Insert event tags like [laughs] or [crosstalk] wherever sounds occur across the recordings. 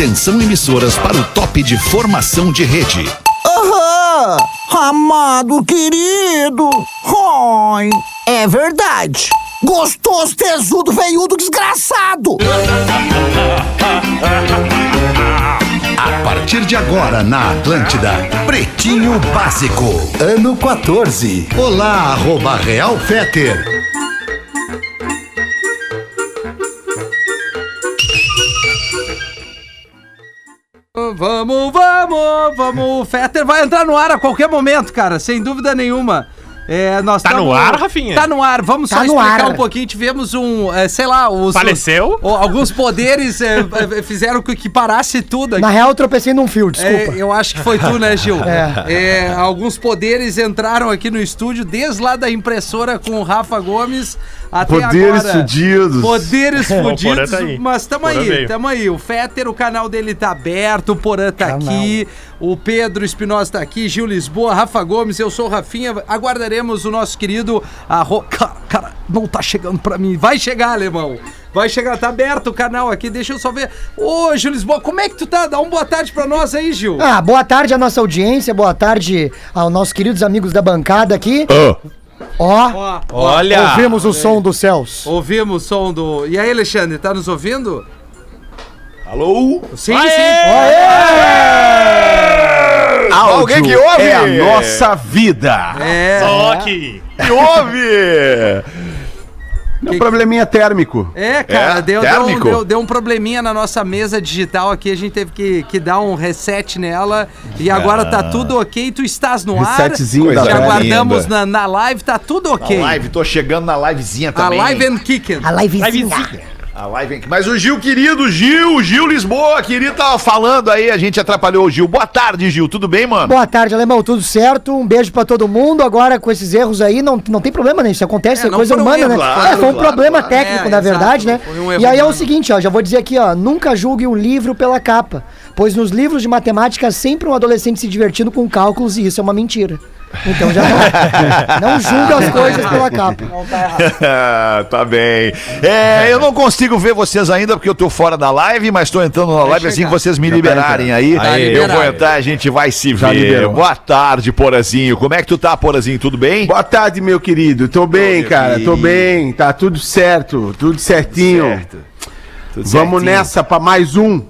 Atenção emissoras para o top de formação de rede. Aham! Amado querido! Ai, é verdade! Gostoso, tesudo, veiudo, desgraçado! [laughs] A partir de agora na Atlântida, Pretinho Básico, ano 14. Olá, arroba Real Feter. Vamos, vamos, vamos. O Fetter vai entrar no ar a qualquer momento, cara, sem dúvida nenhuma. É, nós Tá tamo- no ar, Rafinha? Tá no ar. Vamos Tá só no explicar ar. um pouquinho. Tivemos um, é, sei lá, os, Faleceu? o- alguns poderes é, é, fizeram com que parasse tudo aqui. Na real, eu tropecei num fio, desculpa. É, eu acho que foi tu, né, Gil? [laughs] É. É, alguns poderes entraram aqui no estúdio, desde lá da impressora com o Rafa Gomes até Poderes agora. fudidos. Poderes [laughs] fudidos, tá mas tamo Porã aí, veio. tamo aí. O Fetter, o canal dele tá aberto, o Porã tá Canal. aqui, o Pedro Espinosa tá aqui, Gil Lisboa, Rafa Gomes, eu sou o Rafinha. Aguardaremos o nosso querido arro... cara, cara, não tá chegando pra mim. Vai chegar, alemão. Vai chegar, tá aberto o canal aqui, deixa eu só ver. Ô, Gil Lisboa, como é que tu tá? Dá uma boa tarde pra nós aí, Gil. Ah, boa tarde à nossa audiência, boa tarde aos nossos queridos amigos da bancada aqui. Ó, Ó, Olha! ouvimos o som dos céus. Ouvimos o som do. E aí, Alexandre, tá nos ouvindo? Alô? Sim, Aê! Alguém que ouve? É a nossa vida. sim. É. Só que. Que ouve? É um probleminha térmico. É, cara, É, deu, deu, um- térmico? deu, deu um probleminha na nossa mesa digital aqui, a gente teve que, que dar um reset nela e agora tá tudo ok, tu estás no ar. Resetzinho da aguardamos na, na live, tá tudo ok. A live, tô chegando na livezinha A também. live and kicking. A livezinha. Livezinha. A live Mas o Gil, querido, Gil, Gil Lisboa, querido, tava falando aí, a gente atrapalhou o Gil. Boa tarde, Gil, tudo bem, mano? Boa tarde, alemão, tudo certo? Um beijo pra todo mundo. Agora, com esses erros aí, não, não tem problema, né? Isso acontece, É, é, coisa humana, erros, né? claro, é, foi um claro, problema claro. técnico, É, na exato, verdade, não né? um erro E aí é o humano. seguinte, ó, já vou dizer aqui, ó, nunca julgue um livro pela capa, pois nos livros de matemática sempre um adolescente se divertindo com cálculos e isso é uma mentira. Então já não, [laughs] não julga as coisas pela capa. [laughs] tá bem. É, eu não consigo ver vocês ainda porque eu tô fora da live, mas tô entrando na live assim que vocês me Já tá liberarem aí. Tá eu vou entrar, a gente vai se Já ver. liberou. Boa tarde, Porazinho. Como é que tu tá, Porazinho? Tudo bem? Boa tarde, meu querido. Tô bem, cara. Tô querido. bem. Tá tudo certo. Tudo certinho. Certo. Tudo Vamos certinho. nessa pra mais um.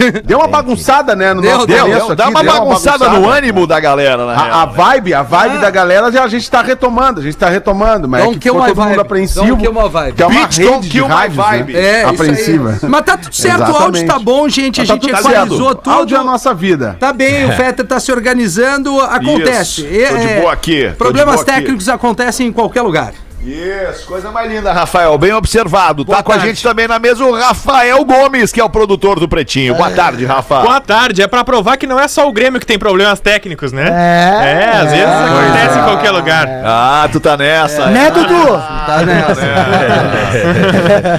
[laughs] Deu uma bagunçada, né? No Deu, nosso deu, Deu, aqui, dá uma deu bagunçada no ânimo da galera, na A, né? vibe, a vibe da galera já a gente tá retomando, a gente tá retomando, mas Don't é que kill ficou my todo mundo vibe. apreensivo. Don't kill my vibe. Que é uma rede don't de rádios, vibe. né? É, isso aí. apreensiva. Mas tá tudo certo, o áudio tá bom, gente. A Tá gente equalizou tudo. Áudio é a nossa vida. Tá bem, o Fetter tá se organizando, acontece. Isso, tô de É, boa aqui, Problemas boa aqui. técnicos acontecem em qualquer lugar. Isso, coisa mais linda, Rafael. Bem observado. Boa tá com a tarde. gente também na mesa o Rafael Gomes, que é o produtor do Pretinho. Boa tarde, Rafa. Boa tarde. É pra provar que não é só o Grêmio que tem problemas técnicos, né? É, É, às vezes é. acontece em qualquer lugar. Ah, tu tá nessa. Né, Dudu? Tá nessa.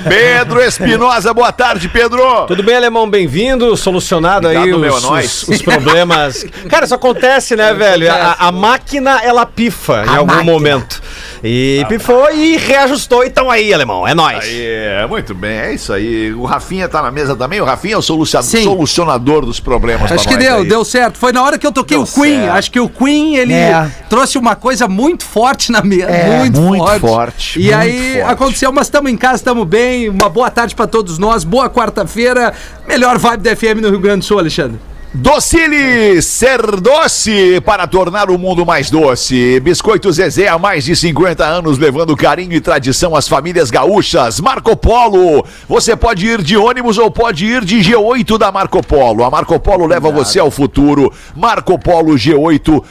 Pedro Espinosa, boa tarde, Pedro. Tudo bem, Alemão? Bem-vindo. Solucionado aí os, meu, é nóis. os, os problemas. [laughs] Cara, isso acontece, né, velho? A, a máquina, ela pifa em algum momento. E pifou e reajustou e tão aí, Alemão. É nóis. Aí, é, muito bem, é isso aí. O Rafinha tá na mesa também. O Rafinha é o solucionador dos problemas. Acho que deu, aí. deu certo. Foi na hora que eu toquei Deu o Queen. certo. Acho que o Queen, ele É. trouxe uma coisa muito forte na mesa. É. muito, Muito forte. forte, E muito aí forte. aconteceu, mas estamos em casa, estamos bem. Uma boa tarde pra todos nós. Boa quarta-feira. Melhor vibe da FM no Rio Grande do Sul, Alexandre. Docile ser doce para tornar o mundo mais doce. Biscoito Zezé há mais de 50 anos levando carinho e tradição às famílias gaúchas. Marco Polo. Você pode ir de ônibus ou pode ir de G8 da Marco Polo. A Marco Polo leva você ao futuro. Marco Polo G8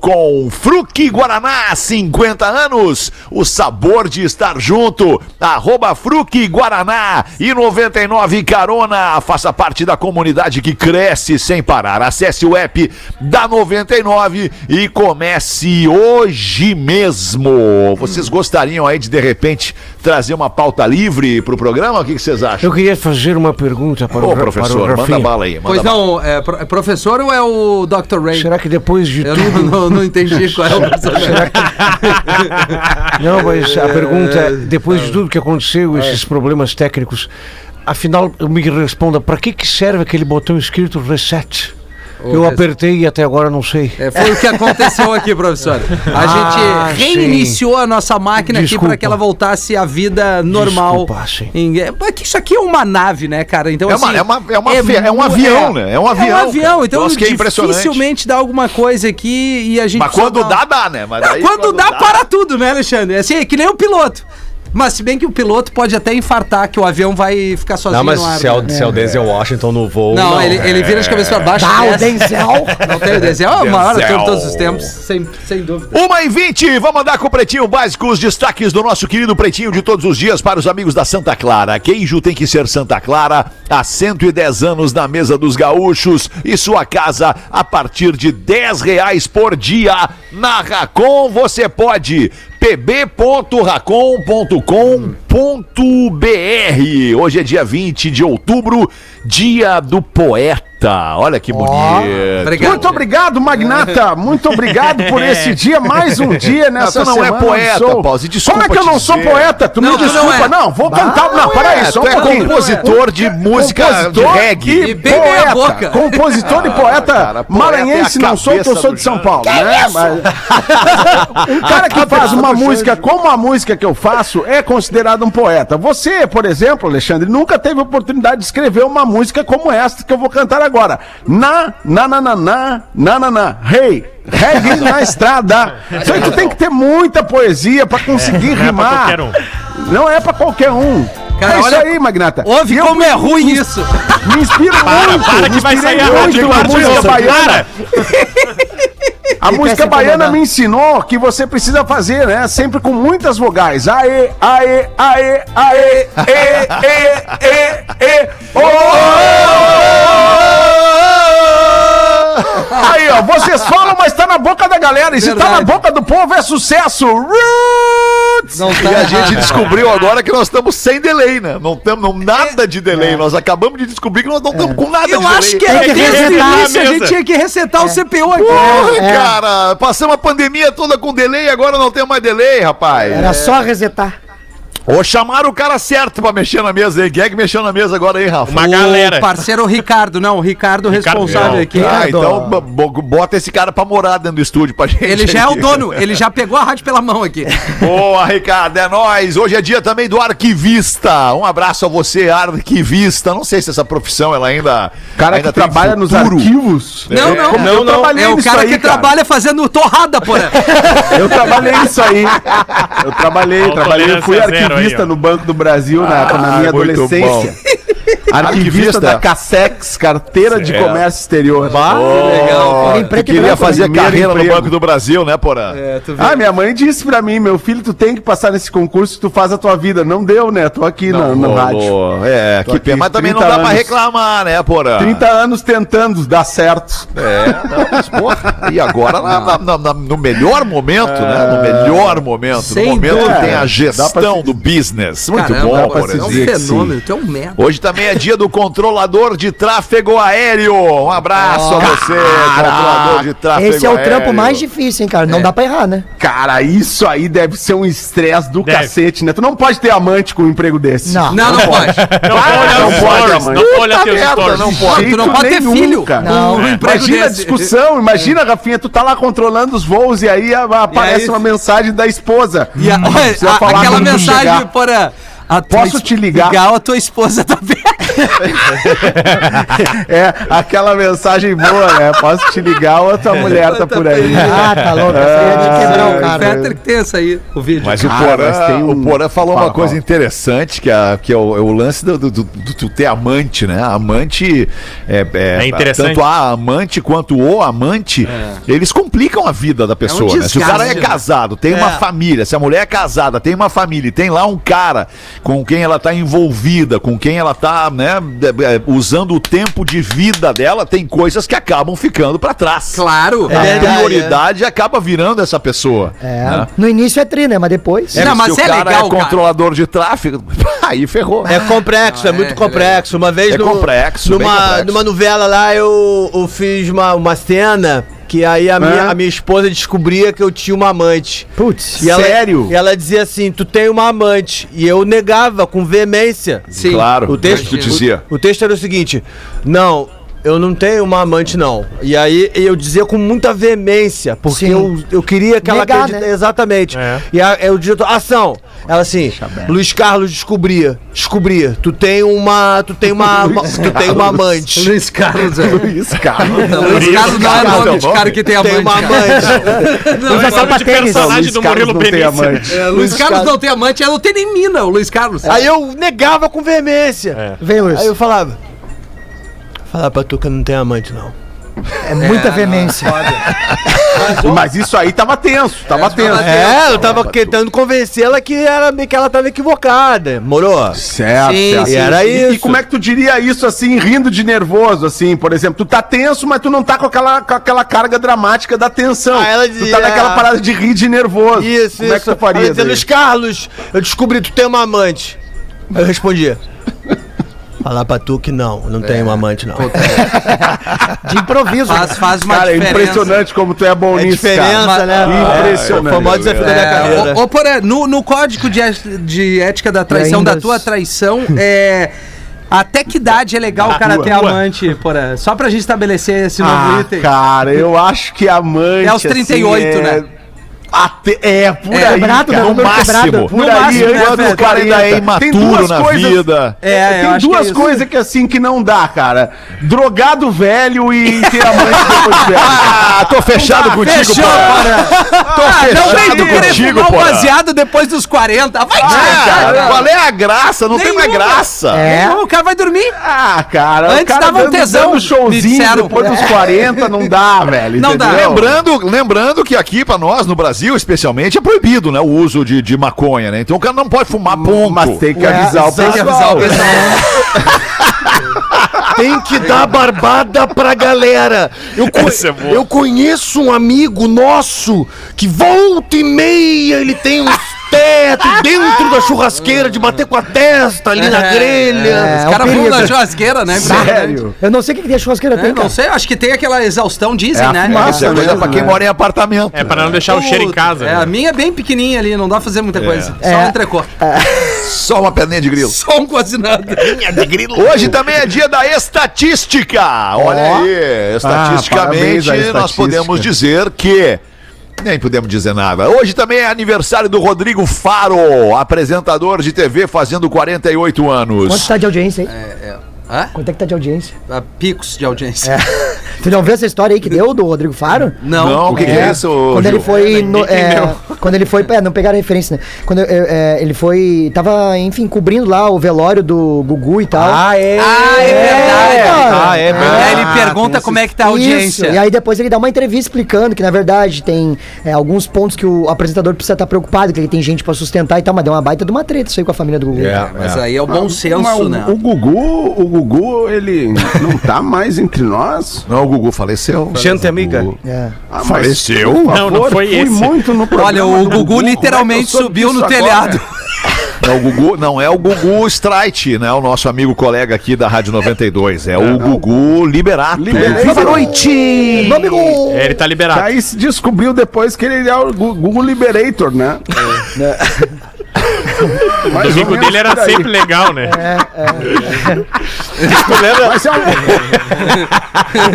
com Fruque Guaraná, 50 anos. O sabor de estar junto. Arroba Fruque Guaraná e 99 Carona. Faça parte da comunidade que cresce sem parar. Acesse o app da 99 e comece hoje mesmo. Vocês gostariam aí de, de repente, trazer uma pauta livre pro programa? O que que vocês acham? Eu queria fazer uma pergunta para Ô, o, professor, para o manda bala aí. Manda Pois bala. não, é, é professor ou é o Dr. Ray? Será que depois de Eu tudo. Não, [laughs] não, não entendi qual é o personagem. Não, mas a pergunta é: depois de tudo que aconteceu, esses problemas técnicos, afinal, me responda, pra que que serve aquele botão escrito reset? Eu res- apertei e até agora não sei. É, foi o que aconteceu aqui, professor. A [laughs] Ah, gente reiniciou a nossa máquina aqui Desculpa. para que ela voltasse à vida normal. Desculpa, sim. Em- é, isso aqui é uma nave, né, cara? Então, É uma- assim, é uma- é uma fe- é um mu- avião, né? É um avião, É um avião, então Nossa, é dificilmente dá alguma coisa aqui e a gente. Mas quando dá, dá, né? Mas Não, daí quando, dá, para tudo, né, Alexandre? Assim, é que nem o piloto. Mas se bem que o piloto pode até infartar que o avião vai ficar sozinho Não, mas no ar. se é, o, né? se é o Denzel Washington no voo. Não, ele, ele vira de cabeça pra baixo. Tá, o. Denzel. Não tem o Denzel, é o maior ator de todos os tempos, sem, sem dúvida. Uma e 20, vamos andar com o Pretinho Básico, os destaques do nosso querido Pretinho de todos os dias para os amigos da Santa Clara. Queijo tem que ser Santa Clara, há 110 anos na mesa dos gaúchos e sua casa a partir de 10 reais por dia. Na Racon você pode pb.racon.com.br. Hoje é dia 20 de outubro, dia do poeta. Olha que bonito. Obrigado. Muito obrigado, Magnata. Muito obrigado por [laughs] esse dia, mais um dia nessa tu não é semana. poeta, Sou- Pause, desculpa Como é que eu não sou dizer. poeta? Tu Não, me tu não desculpa. é. Não, vou cantar. Não, peraí, só um tu é compositor de música de reggae. E bem meia boca. Compositor e poeta cara, poeta maranhense é a não sou, que eu sou de São. Paulo, né? Mas- [laughs] um cara que faz uma música como a música que eu faço é considerado um poeta. Você, por exemplo, Alexandre, nunca teve oportunidade de escrever uma música como esta que eu vou cantar agora. Na, na, na, na, na, na, na, na, hey. Reggae na [laughs] estrada. Isso aí tu tem que ter muita poesia pra conseguir é rimar. um. Não é pra qualquer um. Cara, é isso olha- aí, Magnata. Ouve E eu como é ruim isso. me inspiro muito. para me que vai sair a Rádio música Wilson, baiana. para. A música baiana me ensinou que você precisa fazer, né? Sempre com muitas vogais. Aê, aê, aê, aê, ê, ê, ê, ê, ô, Aí, ó, vocês falam, mas tá na boca da galera. E se tá Verdade. na boca do povo, é sucesso. Roots! Não E tá a gente descobriu agora que nós estamos sem delay, né? Não temos nada de delay. Nós acabamos de descobrir que nós não estamos com nada Eu de acho que delay. é que desde o resetar a início a mesa. gente tinha que resetar o CPU aqui. Porra, É. cara, passamos a pandemia toda com delay, agora não tem mais delay, rapaz. Era só resetar. Ou chamaram o cara certo pra mexer na mesa aí. Quem é que mexeu na mesa agora aí, Rafa? Uma galera. O parceiro Ricardo, não, o Ricardo, Ricardo, responsável não. aqui. Ah, Ricardo. então bo- bo- bota esse cara pra morar dentro do estúdio pra gente. Ele já é o dono, ele já pegou a rádio pela mão aqui. [laughs] Boa, Ricardo, é nóis. Hoje é dia também do arquivista. Um abraço a você, arquivista. Não sei se essa profissão ela ainda. Cara ainda que trabalha nos arquivos. Não, não, Como não, eu não. trabalhei É o cara aí, que trabalha fazendo torrada, porra. [laughs] Eu trabalhei isso aí. Eu trabalhei, trabalhei, eu fui zero arquivista aí, no Banco do Brasil na, na Ah, minha adolescência. [laughs] Arquivista Arquivista. da Cassex, carteira de Certo. comércio exterior. Oh, Em tu preto e queria fazer carreira no emprego. Banco do Brasil, né, Porã? É, Ah, minha mãe disse pra mim, meu filho, tu tem que passar nesse concurso que tu faz a tua vida. Não deu, né? Tô aqui na, no rádio. É, Tô que pena. Mas também não 30 dá pra anos. reclamar, né, Porã? 30 anos tentando dar certo. É, não, mas porra. E agora na- na- na- na- no melhor momento, né? No melhor momento. Sem no momento que tem a pra gestão do business. Muito Caramba, bom, porra, se é um fenômeno, tu é um merda. Hoje também é dia do controlador de tráfego aéreo. Um abraço a você, controlador de tráfego Esse é o aéreo. trampo mais difícil, hein, cara? Não dá pra errar, né? Cara, isso aí deve ser um estresse do Deve. cacete, né? Tu não pode ter amante com um emprego desse. Não. Não, não pode. Não pode não pode, stories. mãe. Não pode olhar teus stories. não pode. tu não pode ter filho. cara. É. emprego Imagina a discussão, imagina, Rafinha, tu tá lá controlando os voos e aí aparece uma mensagem da esposa. E a- falar aquela mensagem, tua Posso te ligar? Legal, a tua esposa tá perto. [laughs] É, aquela mensagem boa, né? Posso te ligar ou a tua mulher tá por aí. Ah, tá louco. É de quebrar o cara. Fetter que tem essa aí, o vídeo. Mas o Porã, um- o Porã falou Fala, uma coisa fala. interessante, que, é, que é, o, é o lance do, do, do- do tu ter amante, né? Amante. É, É interessante. Tanto a amante quanto o amante, eles complicam a vida da pessoa. né? Se o cara é né? casado, tem uma É. família, se a mulher é casada, tem uma família, e tem lá um cara com quem ela tá envolvida, com quem ela tá, né, é, é, usando o tempo de vida dela, tem coisas que acabam ficando pra trás. Claro. A É, prioridade acaba virando essa pessoa. É. né? No início é tri, né? Mas depois. É, Não, mas se o é cara legal, é cara. controlador de tráfego, [laughs] aí ferrou. É complexo, é, Ah, muito é, complexo. Uma vez É complexo, bem numa, complexo. numa novela lá, eu, eu fiz uma, uma cena Que aí a minha, a minha esposa descobria que eu tinha uma amante. Putz. E ela- Sério? e ela dizia assim: Tu tem uma amante. E eu negava com veemência. Sim. Claro, O texto, tu dizia. O, o texto era o seguinte: Não, eu não tenho uma amante, não. E aí eu dizia com muita veemência, porque Sim. eu, eu queria que ela Negar, acredita- né? Exatamente. É. E a, é o diretor, ação. Ela assim, Luiz Carlos descobria, descobria. Tu tem uma, tu tem uma, [laughs] uma- tu tem uma amante. Luiz Carlos, é. Luiz Carlos. Não, Luiz Carlos não é é nome o de cara que tem Tem amante. uma cara. amante. Não, Usa é só nome de personagem Luiz do Carlos Murilo não tem Benício. amante. É, Luiz Carlos não tem amante, é não tem nem mina, o Luiz Carlos. Aí eu negava com veemência. Vem, Luiz. Aí eu falava. Falar pra tu que eu não tenho amante, não. É muita veemência. [laughs] Mas isso aí tava tenso, tava tenso. É, eu tava tentando convencê-la que, era, que ela tava equivocada. Morou? Certo, Sim, certo. E era E, e isso. como é que tu diria isso assim, rindo de nervoso, assim, por exemplo? Tu tá tenso, mas tu não tá com aquela, com aquela carga dramática da tensão. Ah, ela tu dizia- tá naquela parada de rir de nervoso. Isso, como é que isso. tu faria? Ela dizia? Luiz Carlos, eu descobri que tu tem uma amante. Aí eu respondia. Falar pra tu que não, não tenho uma amante, não. [laughs] De improviso. Faz, faz uma Cara, é diferença. impressionante como tu é bom É nisso, diferença, cara. né? Impressionante. Foi o maior desafio da minha carreira. É, ô, ô, Porã, no, no código de, de ética da traição, ainda da tua traição, é. Até que idade é legal o cara tua. ter amante, Porã? Só pra gente estabelecer esse novo Ah, item. cara, eu acho que amante. É aos 38, assim, né? Até, é, por É, aí. quebrado, cara. né? No quebrado. máximo. Por No aí, máximo, né, Quando o cara ainda é Tem imaturo duas na coisas- vida. É, Tem que é duas isso. coisas que assim que não dá, cara. Drogado velho e ter amante depois de velho. [laughs] Ah, tô fechado contigo, Fechou. Porã. Tô Ah, não fechado querer contigo, Porã. baseado depois dos 40. Vai Ah, cara. qual é a graça? Não tem mais Nenhuma. graça. É. O cara vai dormir. Ah, cara, Antes cara dava um tesão, dando showzinho depois dos [laughs] 40 não dá, velho. Não dá. Lembrando, lembrando que aqui pra nós, no Brasil especialmente, é proibido, né? O uso de, de maconha, né? Então o cara não pode fumar ponto. Mas tem que avisar o Tem que pessoal. avisar o pessoal. [laughs] Tem que dar barbada pra galera. Eu, co- é eu conheço um amigo nosso que volta e meia ele tem uns tetos dentro da churrasqueira de bater com a testa ali na grelha. É, Os é caras vão na churrasqueira, né? Sério. Eu não sei o que, que a churrasqueira É, tem, não cara. sei, acho que tem aquela exaustão, dizem, É né? fumaça, é coisa mesmo, pra quem né? mora em apartamento. É pra não deixar o cheiro em casa. É, né? a minha é bem pequenininha ali, não dá pra fazer muita coisa. Só É. um entrecô. Só uma perninha de grilo. Só um quase nada. Hoje também é dia da estatística. Olha aí, estatisticamente parabéns à nós estatística. podemos dizer que nem podemos dizer nada. Hoje também é aniversário do Rodrigo Faro, apresentador de TV fazendo 48 Quanto anos. tá de audiência aí? Hã? Quanto é que tá de audiência? Ah, Picos de audiência. [laughs] Tu não viu essa história aí que deu do Rodrigo Faro? Não. Não, o que, que é, É, isso? Quando Gil? ele foi. ninguém no- é, quando ele foi. É, não pegaram a referência, né? Quando é, é, ele foi. Tava, enfim, cobrindo lá o velório do Gugu e tal. é. Ah, é verdade. Ah, é E aí ele Ah, pergunta como é que tá a Isso, audiência. E aí depois ele dá uma entrevista explicando que, na verdade, tem é, alguns pontos que o apresentador precisa estar preocupado, que ele tem gente pra sustentar e tal, mas deu uma baita de uma treta isso aí com a família do Gugu. Mas aí é o bom senso, Mas o, né? o Gugu, o Gugu, ele não tá mais entre nós. Não, Gugu faleceu. Gente amiga. É. Ah, Faleceu? Não, não foi esse. muito no programa Olha, o Gugu é que literalmente soube subiu no agora? telhado. Não, o Gugu, não é o Gugu Strite, né? O nosso amigo colega aqui da Rádio 92. É o Gugu Liberato. Liberator. Boa noite! Meu amigo! É, ele tá liberado. Aí se descobriu depois que ele é o Gu- Google Liberator, né? [laughs] [laughs] O domingo dele era sempre legal, né? Mas eu,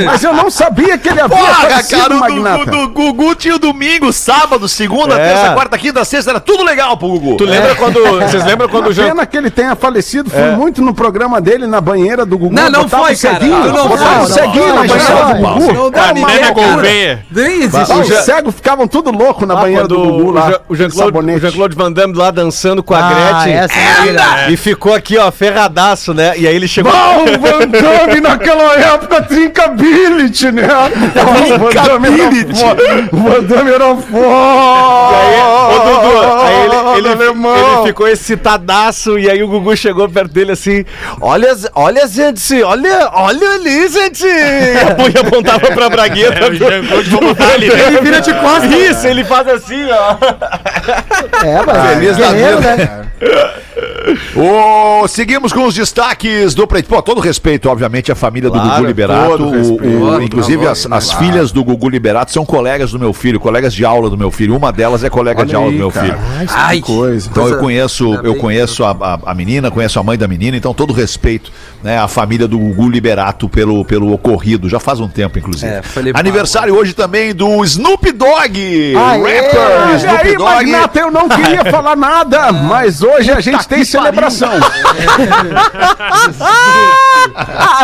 mas eu não sabia que ele havia Porra, cara, o Magnata. do, Gugu tinha o domingo, sábado, segunda, É. terça, quarta, quinta, sexta, era tudo legal pro Gugu. Tu lembra quando. Vocês lembram quando o [laughs] pena que ele tenha falecido. Fui muito no programa dele, na banheira do Gugu. Não, não foi, o cara. ceguinho, não botava o foi, ceguinho não na foi, banheira não do foi. Gugu. Não dá nem existe. Os cegos ficavam tudo louco na banheira do Gugu o lá. Jean- o Jean-Claude Van Damme lá dançando com a Ah, Gretchen. essa é E ficou aqui, ó, ferradaço, né? E aí ele chegou. O [laughs] Van Damme naquela época trincability, né? O Van Damme era foda. O Van Damme era Aí, ô, Dudu, aí ele, ele, alemão. ele ficou excitadaço e aí o Gugu chegou perto dele assim: Olha, olha, gente, olha, olha ali, gente! E [laughs] a punha apontava pra bragueta. É, o Jean-Claude vamos botar ali, né? Ele vira de costas. Isso, ele faz assim, ó. É, mas Feliz da guerreiro, vida. né? [laughs] Ô, seguimos com os destaques do Preto. Pô, todo respeito, obviamente, à família do Claro, Gugu Liberato. O- o- Todo, inclusive, as, as filhas do Gugu Liberato são colegas do meu filho, colegas de aula do meu filho. Uma delas é colega Olha de aula aí, do meu cara. filho. Ai, Coisa. Então eu conheço, eu conheço a, a- a menina, conheço a mãe da menina, então todo respeito, né, à família do Gugu Liberato pelo, pelo ocorrido, já faz um tempo, inclusive. É. Aniversário hoje também do Snoop Dogg, Aê! rapper Snoop aí, Dogg. Magnata, eu não queria [laughs] falar nada, mas hoje a gente tem celebração. [laughs]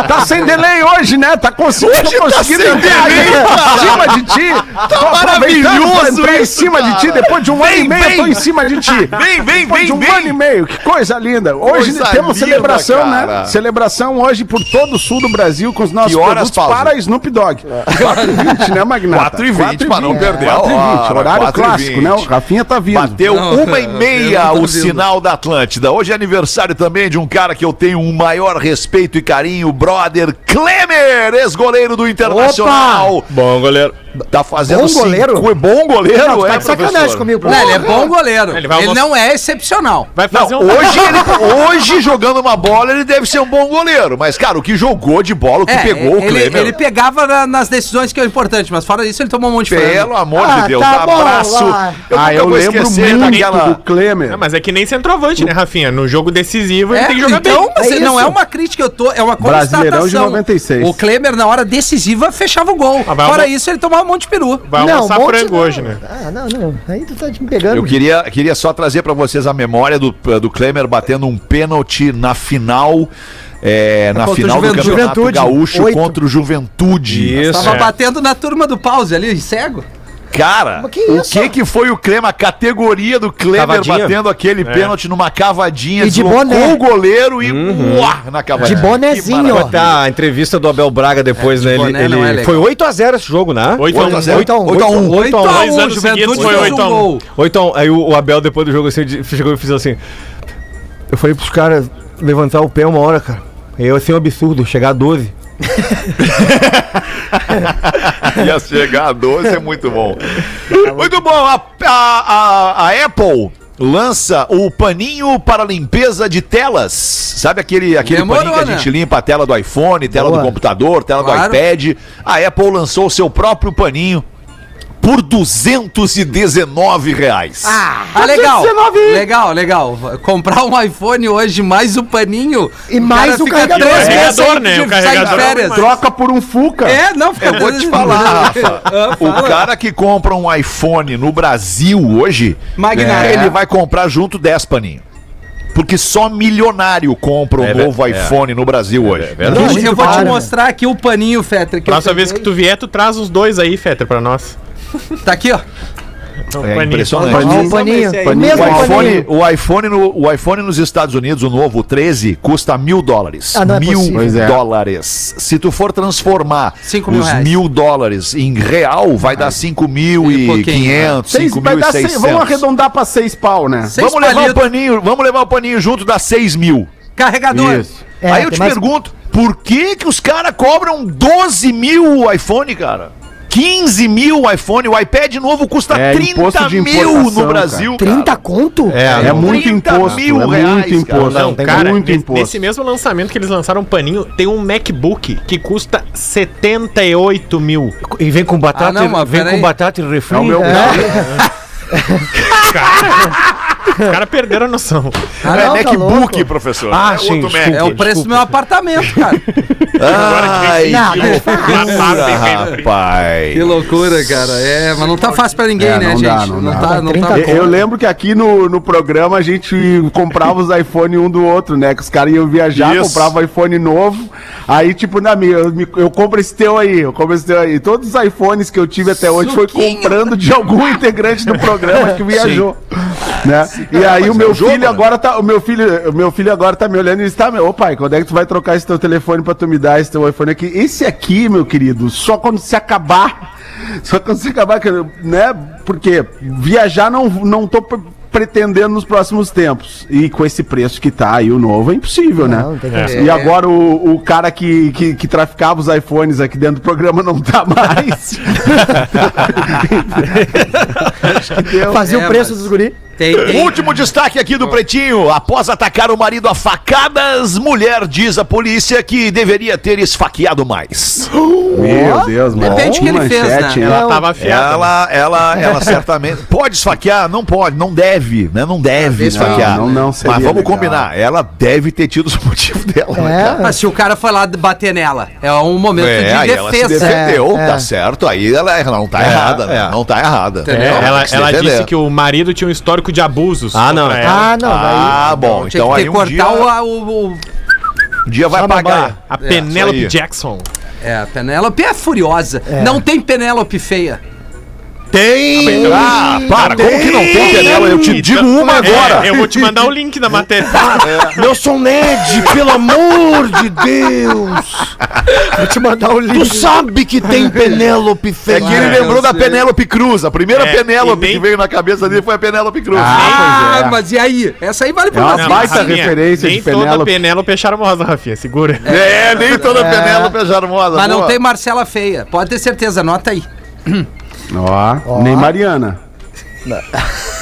tá sem delay hoje, né? Tá conseguindo, Hoje tá conseguindo sem delay, em cima de ti. Pra maravilhoso entrar em isso, cima de ti. Depois de um ano e meio, eu tô em cima de ti. [laughs] Vem, vem, Depois vem, de um vem. ano e meio, que coisa linda. Hoje Coisa temos linda, celebração, cara. né? Celebração hoje por todo o sul do Brasil com os nossos produtos para Snoop Dogg. 4h20, né, Magnata? 4 e 20, pra não perder a 4h20, hora, horário 4 e clássico, 20. né? O Rafinha tá vindo. Bateu Não, uma e [laughs] meia eu não tô o sinal da Atlântida. Hoje é aniversário também de um cara que eu tenho um maior respeito e carinho, brother Klemer, ex-goleiro do Internacional. Bom, goleiro. Tá fazendo Bom goleiro? cinco- Bom goleiro, Não, tu é, tá de sacanagem comigo. Não, ele é bom goleiro. Ele Ele, não é excepcional. Vai Não, fazer um. hoje, [laughs] ele- hoje jogando uma bola ele deve ser um bom goleiro, mas cara, o que jogou de bola, o que É, pegou o ele, Klemer, ele pegava na- nas decisões que é importante, mas fora isso ele tomou um monte de pelo frango. amor Ah, de Deus, tá abraço. Eu ah, nunca eu vou lembro esquecer muito daquela do Klemer. Não, mas é que nem centroavante, né, Rafinha? No jogo decisivo ele É, tem que jogar então, bem. mas É não é uma crítica, eu tô, é uma Brasileirão de constatação. 96. O Klemer, na hora decisiva, fechava o gol. Ah, Fora almo- isso, ele tomava um monte de peru. Vai Não, almoçar um monte frango não. hoje, né? Ah, não, não. Aí tu tá me pegando. Eu queria, queria só trazer pra vocês a memória do, do Klemer batendo um pênalti na final. é, na Contra o final do Juventude. Campeonato Juventude, Gaúcho oito. contra o Juventude. Isso. Tava É. batendo na turma do pause ali, cego. Cara, Mas que o que que foi o Klemer? A categoria do Cavadinha. batendo aquele pênalti numa cavadinha, E de boné. o goleiro e uá, na cavadinha. De bonezinho, maravilha. Tá, a entrevista do Abel Braga depois, É, de né? Ele, ele- é foi 8x0 esse jogo, né? 8 a 1. 8 a 0. 8 a 1. 8 a 1. 8 a 1, Dois anos Juventude seguidos foi fez 8 a 1. um gol. Ou então, aí o, Abel, depois do jogo, assim, chegou e fez assim. Eu falei pros caras levantar o pé uma hora, cara. Eu assim, um absurdo, chegar a 12. Ia [laughs] chegar a 12, é muito bom. Muito bom. A, a, a- Apple lança o paninho para limpeza de telas. Sabe aquele, aquele Demorou, paninho que a né? gente limpa a tela do iPhone, tela Boa. do computador, tela Claro. do iPad? A Apple lançou o seu próprio paninho por 219 reais. Ah, legal. 219. Legal, legal. Comprar um iPhone hoje mais o paninho. E mais o fica carregador. três O carregador, né? de O carregador é férias. Troca por um Fuca. É, não, fica Eu vou te falar, [laughs] Rafa. Ah, O fala. cara que compra um iPhone no Brasil hoje, Magnata. ele vai comprar junto 10 paninhos. Porque só milionário compra o É novo é. iPhone no Brasil hoje. verdade. Eu, eu vou te mostrar aqui o paninho, Fetter. Que eu Próxima vez que tu vier, tu traz os dois aí, Fetter, pra nós. Tá aqui, ó. É paninho. impressionante. Paninho. Paninho. mesmo O iPhone, paninho. o, iPhone no, o iPhone nos Estados Unidos, o novo 13, custa mil dólares. Ah, não é mil é. dólares. Se tu for transformar Cinco mil os reais. mil dólares em real, vai dar cinco mil E e pouquinho, quinhentos, Seis, cinco mil e dar seis, vamos seiscentos. arredondar pra seis pau, né? Seis Vamos levar o paninho, vamos levar o paninho junto, dá seis mil. Carregador. Isso. É, Aí eu te mais- pergunto, por que que os caras cobram 12 mil o iPhone, cara? 15 mil o iPhone, o iPad novo custa É, 30 imposto de mil no Brasil, 30 cara. conto? É, É muito 30 imposto, mil é reais, muito cara. imposto. Não, tem cara, muito nesse, imposto. nesse mesmo lançamento que eles lançaram um paninho, tem um MacBook que custa 78 mil. E vem com batata, Ah, não, vem com batata e refri. É o meu [laughs] Os caras perderam a noção. Ah, é não, tá MacBook, louco. professor. Ah, é sim, outro desculpa. É o preço do meu apartamento, cara. [laughs] Ai, Não, que não, loucura, rapaz. Que loucura, cara. É, mas não tá fácil pra ninguém, É, né, não gente? dá, não dá. tá, não 30 tá Eu- Eu lembro que aqui no, no programa a gente comprava os iPhone um do outro, né? Que os caras iam viajar, Isso. compravam iPhone novo. Aí, tipo, na minha, eu, me- eu compro esse teu aí, eu compro esse teu aí. Todos os iPhones que eu tive até hoje foi Suquinho. comprando de algum [laughs] integrante do programa que viajou. Né? E aí o meu jogo, filho né? agora tá. O meu filho, o meu filho agora tá me olhando e diz: tá, meu, ô pai, quando é que tu vai trocar esse teu telefone pra tu me dar esse teu iPhone aqui? Esse aqui, meu querido, só quando se acabar. [laughs] Só quando se acabar, né? Porque viajar não, não tô pre- pretendendo nos próximos tempos. E com esse preço que tá aí o novo, é impossível, Não, né? tem que E agora o, o cara que, que, que traficava os iPhones aqui dentro do programa não tá mais. Acho que deu. Fazia É, o preço mas- dos guri. Tem, tem. Último destaque aqui do Pretinho. Após atacar o marido a facadas, mulher diz à polícia que deveria ter esfaqueado mais. Meu Deus, mano. Depende do que ele fez, né? Ela tava afiada. Ela, ela, ela [laughs] certamente. Pode esfaquear? Não pode, não deve, né? Não deve esfaquear. não, não seria Mas vamos legal. combinar, ela deve ter tido os [laughs] motivos dela. né? É, Mas se o cara foi lá bater nela, é um momento É, aí de ela se defesa. defendeu, É, tá é. certo. Aí ela, ela não tá É, errada, né? é. Não tá errada. Ela Ela, disse que o marido tinha um histórico de abusos. Ah, não. ela. Ah, não, daí. Ah, bom, então aí um cortar dia, o, o, o- um dia vai pagar. A isso Penélope aí. Jackson. É, a Penélope é furiosa. É. Não tem Penélope feia. Tem! Ah, para, como que não tem Penélope? Eu te digo uma agora. É, eu vou te mandar o link da matéria. [laughs] Nelson Ned, pelo amor de Deus! Vou te mandar o Tu link. sabe que tem Penélope É feia. que ele Ah, lembrou eu da sei. Penélope Cruz. A primeira É, Penélope nem- que veio na cabeça dele foi a Penélope Cruz. Ah, é. mas e aí? Essa aí vale pra É uma baita Rafinha. referência nem de toda Penélope. Penélope é charmosa, Rafinha. Segura. É, nem toda Penélope é charmosa. Mas não tem Marcela feia. Pode ter certeza, anota aí. [clears throat] Ó, nem Mariana. [laughs]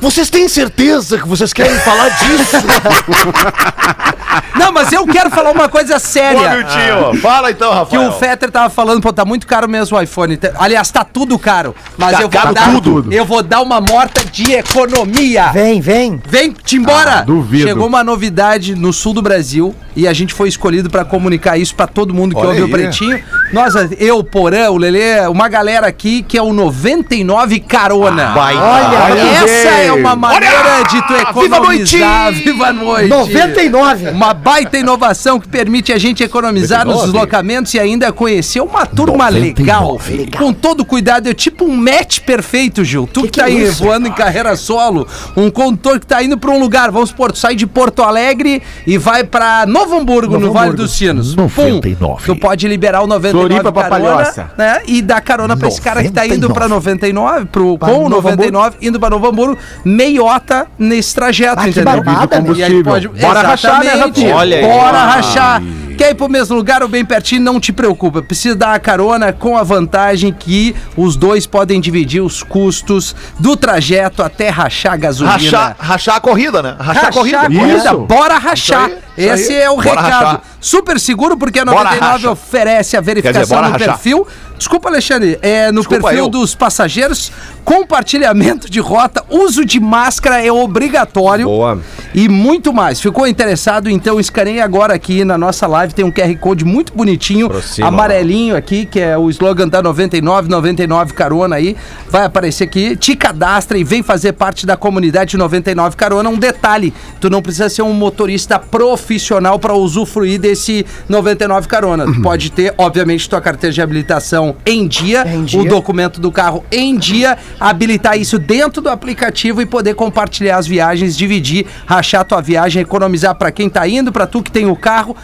Vocês têm certeza que vocês querem falar disso? [laughs] Não, mas eu quero falar uma coisa séria. Miltinho. Fala então, Que Rafael. o Fetter tava falando, pô, tá muito caro mesmo o iPhone. Tá- Aliás, tá tudo caro. Mas Tá eu vou dar. tudo. Eu vou dar uma morta de economia. Vem, vem. Vem, te embora! Ah, duvido. Chegou uma novidade no sul do Brasil e a gente foi escolhido pra comunicar isso pra todo mundo que Olha ouve o aí. Pretinho. Nós, eu, o Porã, o Lelê, uma galera aqui que é o 99 Carona. Vai. Olha, Essa é uma maneira de tu Viva a noite! economizar. Viva a noite! 99. Uma baita inovação que permite a gente economizar nos deslocamentos e ainda conhecer uma turma legal. Com todo cuidado. É tipo um match perfeito, Gil. Tu que, Que tá que é aí isso? voando em carreira solo, um condutor que tá indo pra um lugar. Vamos supor, tu sai de Porto Alegre e vai pra Novo Hamburgo, no Vale dos Sinos. 99. Tu pode liberar o 99 Floripa pra carona, né? E dar carona pra esse cara que tá indo pra 99, pro, Pra com o Novo 99, indo pra Novo Hamburgo, meiota nesse trajeto, Ah, que entendeu? barbada, Combustível. E aí pode. Bora rachar, né. Rafinha? Olha aí. Bora rachar. Quer ir pro mesmo lugar ou bem pertinho, não te preocupa. Precisa dar a carona com a vantagem que os dois podem dividir os custos do trajeto até rachar a gasolina. Rachar, rachar a corrida, né? Rachar, a Rachar corrida. a corrida, bora rachar. Isso aí, isso Esse aí. é o Bora recado. rachar. Super seguro porque a Bora 99 racha. oferece a verificação bora no rachar. perfil. Desculpa, Alexandre, é no Desculpa perfil eu. dos passageiros, compartilhamento de rota, uso de máscara é obrigatório. Boa. E muito mais. Ficou interessado? Então escaneie agora aqui na nossa live. Tem um QR Code muito bonitinho, Aproxima, amarelinho aqui, que é o slogan da 99, 99 Carona aí. Vai aparecer aqui. Te cadastra e vem fazer parte da comunidade 99 Carona. Um detalhe: tu não precisa ser um motorista profissional para usufruir desse 99 Carona. Tu pode ter, obviamente, tua carteira de habilitação em dia, Em o dia. documento do carro em dia, habilitar isso dentro do aplicativo e poder compartilhar as viagens, dividir, rachar tua viagem, economizar para quem tá indo, para tu que tem o carro,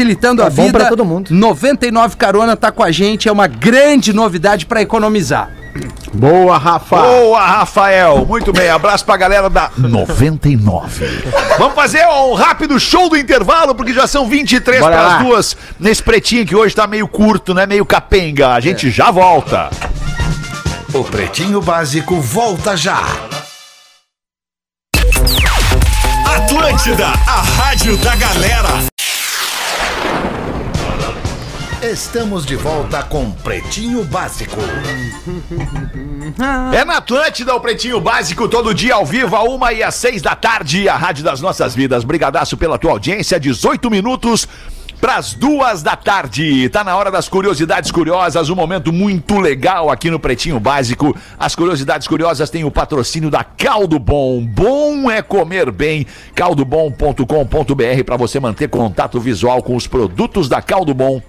facilitando É a bom vida. pra todo mundo. 99 Carona tá com a gente, é uma grande novidade para economizar. Boa, Rafa. Boa, Rafael. Muito bem. Abraço pra galera da 99. Vamos fazer um rápido show do intervalo, porque já são 23 Bora para as duas nesse pretinho que hoje tá meio curto, né? Meio capenga. A gente já volta. O Pretinho Básico volta já. Atlântida, a rádio da galera. Estamos de volta com Pretinho Básico. É na Atlântida, o Pretinho Básico, todo dia ao vivo, a uma e às seis da tarde, a Rádio das Nossas Vidas. Brigadaço pela tua audiência, 18 minutos pras duas da tarde. Tá na hora das curiosidades curiosas, um momento muito legal aqui no Pretinho Básico. As curiosidades curiosas têm o patrocínio da Caldo Bom. Bom é comer bem. caldobom.com.br para você manter contato visual com os produtos da Caldo Bom.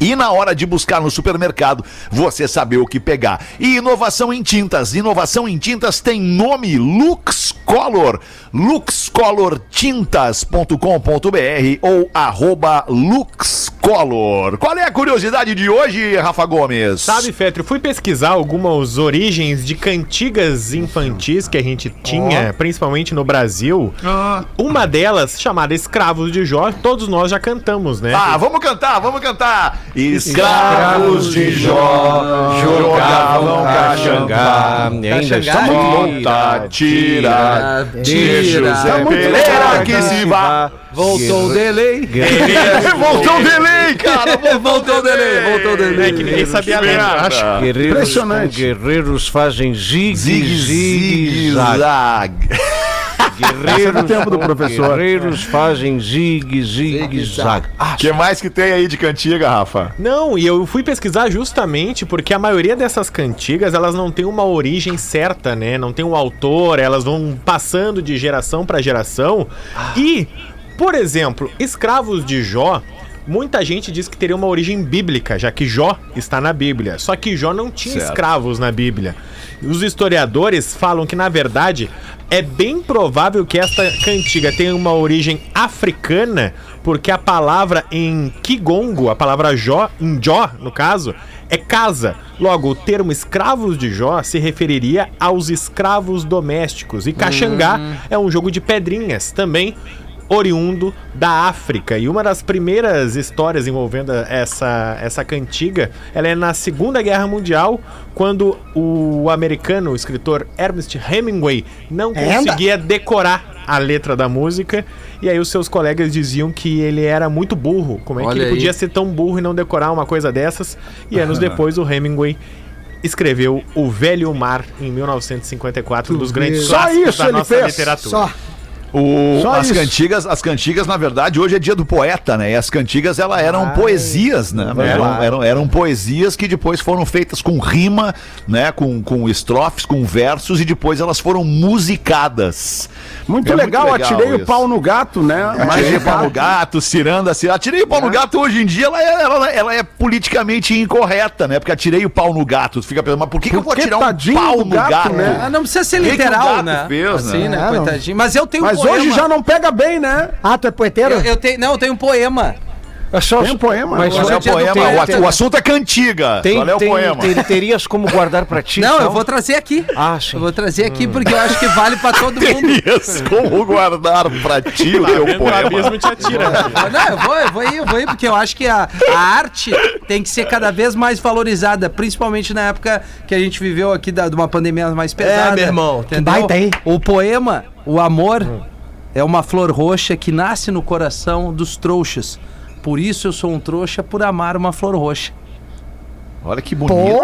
E na hora de buscar no supermercado, você saber o que pegar. E inovação em tintas. Inovação em tintas tem nome Lux Color. luxcolortintas.com.br ou arroba Lux Color Collor. Qual é a curiosidade de hoje, Rafa Gomes? Sabe, Fetro, fui pesquisar algumas origens de cantigas infantis que a gente tinha, principalmente no Brasil. Uma delas, chamada Escravos de Jó, todos nós já cantamos, né? Ah, vamos cantar, vamos cantar. Escravos de Jó jogavam caxangá. Ainda Caxangá? muito bom. Monta, tira, Tira, de José. Pereira que se vá. Voltou o delay. [laughs] Voltou o delay, cara. [laughs] Voltou o delay, voltou o delay. É que ninguém sabia a letra. merda. Acho Guerreiros, Impressionante. guerreiros fazem zigue, Zig, zigue, zig, zag. Guerreiros, tempo do professor. Guerreiros fazem zigue, zigue, zag. Ah, O que mais que tem aí de cantiga, Rafa? Não, e eu fui pesquisar justamente porque a maioria dessas cantigas, elas não tem uma origem certa, né? Não tem um autor, elas vão passando de geração para geração. E, por exemplo, Escravos de Jó, muita gente diz que teria uma origem bíblica, já que Jó está na Bíblia. Só que Jó não tinha Certo. escravos na Bíblia. Os historiadores falam que, na verdade, é bem provável que esta cantiga tenha uma origem africana, porque a palavra em Kigongo, a palavra Jó, em Jó, no caso, é casa. Logo, o termo escravos de Jó se referiria aos escravos domésticos. E Caxangá é um jogo de pedrinhas também oriundo da África. E uma das primeiras histórias envolvendo essa, essa cantiga, ela é na Segunda Guerra Mundial, quando o americano, o escritor Ernest Hemingway, não Anda. conseguia decorar a letra da música, e aí os seus colegas diziam que ele era muito burro. Como é Olha que ele aí. podia ser tão burro e não decorar uma coisa dessas? E anos depois o Hemingway escreveu O Velho Mar em 1954, um dos grandes Só clássicos isso da ele nossa fez. literatura. Só. O- Só as isso. cantigas, as cantigas, na verdade, hoje é dia do poeta, né? E as cantigas, elas eram poesias, né? Eram, eram, eram poesias que depois foram feitas com rima, né? Com, com estrofes, com versos, e depois elas foram musicadas. Muito É muito legal, legal atirei isso. o pau no gato, né? Atirei o pau no gato, ciranda, ciranda. Atirei o pau É. no gato hoje em dia, ela é, ela, ela é politicamente incorreta, né? Porque atirei o pau no gato. Tu fica pensando, mas por que, que eu vou que atirar um pau no gato, gato? né? Ah, não precisa ser Que que o literal, gato né? fez, assim, né? né? Não. Coitadinho. Mas eu tenho um Mas poema. hoje já não pega bem, né? Ah, tu é poeteiro? Eu, eu tenho, não, eu tenho um poema. É só, Tem um poema. Mas Qual é o é poema? tem- O, tem- o assunto é cantiga. tem, Qual é o tem- poema? ter- terias como guardar pra ti? Não, eu então? vou trazer aqui. Ah, sim. Eu vou trazer aqui porque eu acho que vale pra todo [laughs] mundo. Terias como guardar pra ti o teu Vendo o poema. abismo te atira. né? Não, eu vou, eu vou ir, eu vou ir, porque eu acho que a, a arte tem que ser cada vez mais valorizada, principalmente na época que a gente viveu aqui da, de uma pandemia mais pesada. meu irmão. Entendeu? baita, hein? O poema, o amor, é uma flor roxa que nasce no coração dos trouxas. Por isso eu sou um trouxa por amar uma flor roxa. Olha que bonito. Pô,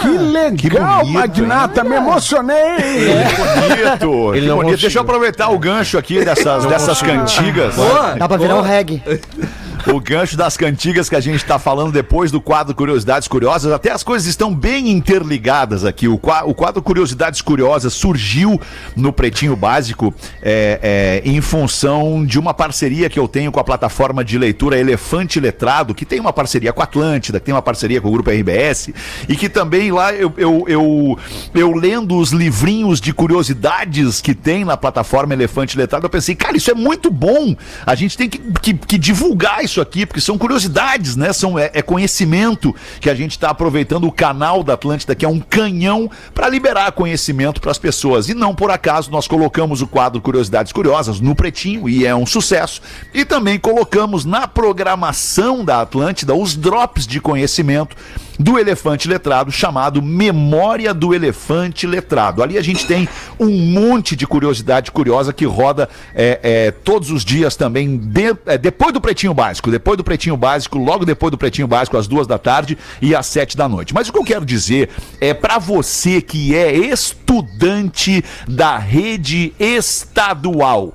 que legal, Que bonito, Magnata, me emocionei. Que bonito. [laughs] Ele que não bonito. Deixa eu aproveitar o gancho aqui dessas, dessas cantigas. Dá pra virar um reggae. [laughs] O gancho das cantigas que a gente está falando depois do quadro Curiosidades Curiosas, até as coisas estão bem interligadas aqui. O, qua- o quadro Curiosidades Curiosas surgiu no Pretinho Básico é, é, em função de uma parceria que eu tenho com a plataforma de leitura Elefante Letrado, que tem uma parceria com a Atlântida, que tem uma parceria com o Grupo RBS, e que também lá eu, eu, eu, eu lendo os livrinhos de curiosidades que tem na plataforma Elefante Letrado, eu pensei, cara, isso é muito bom. A gente tem que, que- que divulgar isso aqui, porque são curiosidades, né? São, é, é conhecimento que a gente está aproveitando o canal da Atlântida, que é um canhão, para liberar conhecimento para as pessoas. E não por acaso nós colocamos o quadro Curiosidades Curiosas no Pretinho, e é um sucesso. E também colocamos na programação da Atlântida os drops de conhecimento do elefante letrado chamado Memória do Elefante Letrado. Ali a gente tem um monte de curiosidade curiosa que roda é, é, todos os dias também, de- é, depois do Pretinho Básico. Depois do Pretinho Básico, logo depois do Pretinho Básico, às duas da tarde e às sete da noite. Mas o que eu quero dizer é para você que é estudante da rede estadual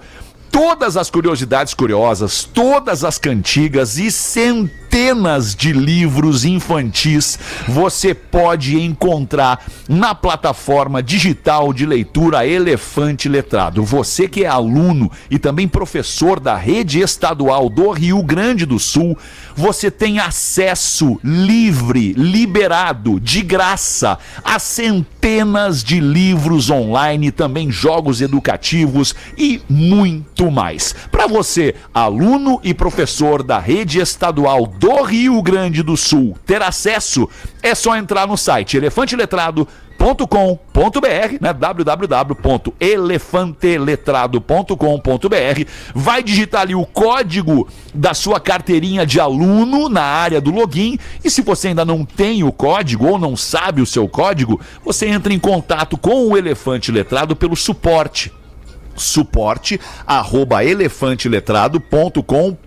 todas as curiosidades curiosas, todas as cantigas e centenas de livros infantis você pode encontrar na plataforma digital de leitura Elefante Letrado. Você que é aluno e também professor da rede estadual do Rio Grande do Sul, você tem acesso livre, liberado, de graça a centenas de livros online, também jogos educativos e muito mais. Para você, aluno e professor da rede estadual do Rio Grande do Sul, ter acesso, é só entrar no site elefanteletrado.com.br, né? www.elefanteletrado.com.br. Vai digitar ali o código da sua carteirinha de aluno na área do login e se você ainda não tem o código ou não sabe o seu código, você entra em contato com o Elefante Letrado pelo suporte suporte arroba elefanteletrado.com.br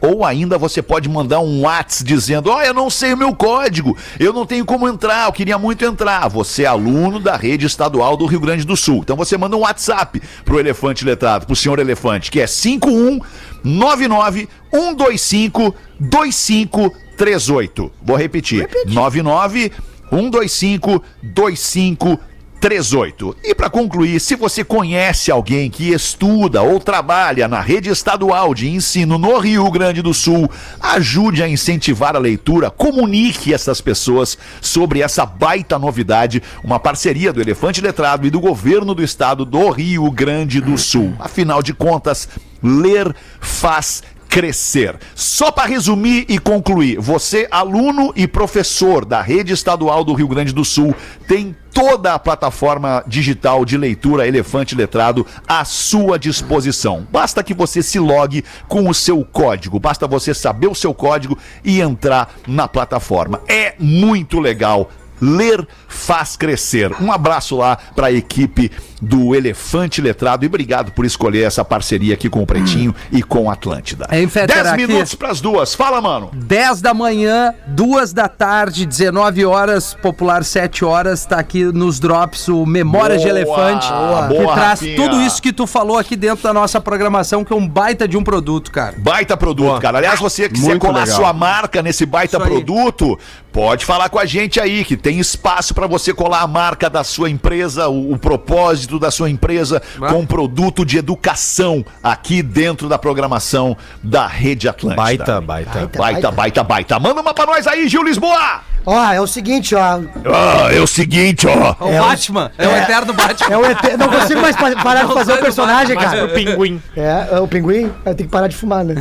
ou ainda você pode mandar um WhatsApp dizendo: Ó, eu não sei o meu código, eu não tenho como entrar, eu queria muito entrar. Você é aluno da rede estadual do Rio Grande do Sul. Então você manda um WhatsApp pro Elefante Letrado, pro senhor Elefante, que é 5199 125 2538. Vou repetir: 99 125 2538. 38. E para concluir, se você conhece alguém que estuda ou trabalha na rede estadual de ensino no Rio Grande do Sul, ajude a incentivar a leitura, comunique essas pessoas sobre essa baita novidade, uma parceria do Elefante Letrado e do governo do estado do Rio Grande do Sul. Afinal de contas, ler faz crescer. Só para resumir e concluir, você, aluno e professor da rede estadual do Rio Grande do Sul, tem toda a plataforma digital de leitura Elefante Letrado à sua disposição. Basta que você se logue com o seu código, basta você saber o seu código e entrar na plataforma. É muito legal. Ler faz crescer. Um abraço lá para a equipe do Elefante Letrado e obrigado por escolher essa parceria aqui com o Pretinho e com a Atlântida. Hein, Fetter, 10 aqui- minutos pras duas. Fala, mano. 10 da manhã, 2 da tarde, 19 horas, popular 7 horas, tá aqui nos drops o Memória de Boa, Elefante, boa, que boa, traz Rafinha. tudo isso que tu falou aqui dentro da nossa programação, que é um baita de um produto, cara. Baita produto, cara. Aliás, você quiser Muito colar legal. sua marca nesse baita Isso aí. produto, pode falar com a gente aí, que tem espaço para você colar a marca da sua empresa, o, o propósito da sua empresa, Vai. com produto de educação aqui dentro da programação da Rede Atlântica. Baita, baita. Baita, baita, baita. Manda uma pra nós aí, Gil Lisboa! Ó, é o seguinte, ó. Ah, é o seguinte, ó. É o Batman, é, o eterno Batman. É o ET. Não consigo mais pa- parar de fazer o personagem, Mas cara. pro pinguim. É, é o pinguim? Eu tenho que parar de fumar, né?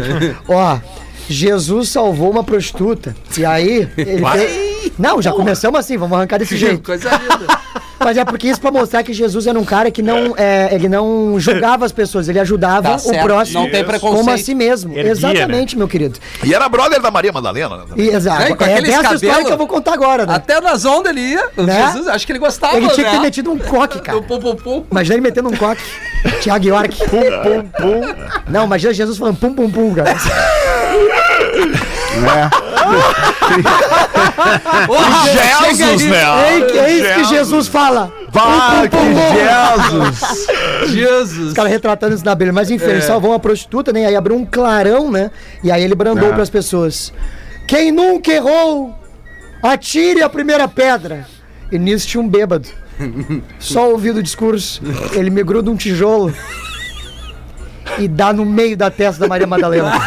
[laughs] Ó, Jesus salvou uma prostituta. E aí, ele fez... Não, já começamos assim, vamos arrancar desse jeito. Coisa linda. [laughs] Mas é porque isso pra mostrar que Jesus era um cara que não, é, ele não julgava as pessoas, ele ajudava Tá o próximo não tem preconceito. como a si mesmo. Erguia, Exatamente, meu querido. E era brother da Maria Madalena, né? E, exato. É, com É, dessa história cabelo- que eu vou contar agora, né? Até nas ondas ele ia. o Né? Jesus, acho que ele gostava, Ele tinha que ter né? metido um coque, cara. [laughs] Pum, pum, pum. Imagina ele metendo um coque. Thiago York. Pum, pum, pum. Não, imagina Jesus falando pum, pum, pum, cara. [laughs] Jesus, né? É, que- é isso que Jesus fala. Vai, que Jesus! [laughs] Jesus. Os caras retratando isso na Bíblia. Mas enfim, ele salvou uma prostituta, né? E aí abriu um clarão, né? E aí ele brandou É. pras pessoas. Quem nunca errou, atire a primeira pedra. E nisso tinha um bêbado. [laughs] Só ouvindo o discurso, ele me gruda um tijolo e dá no meio da testa da Maria Madalena. [laughs]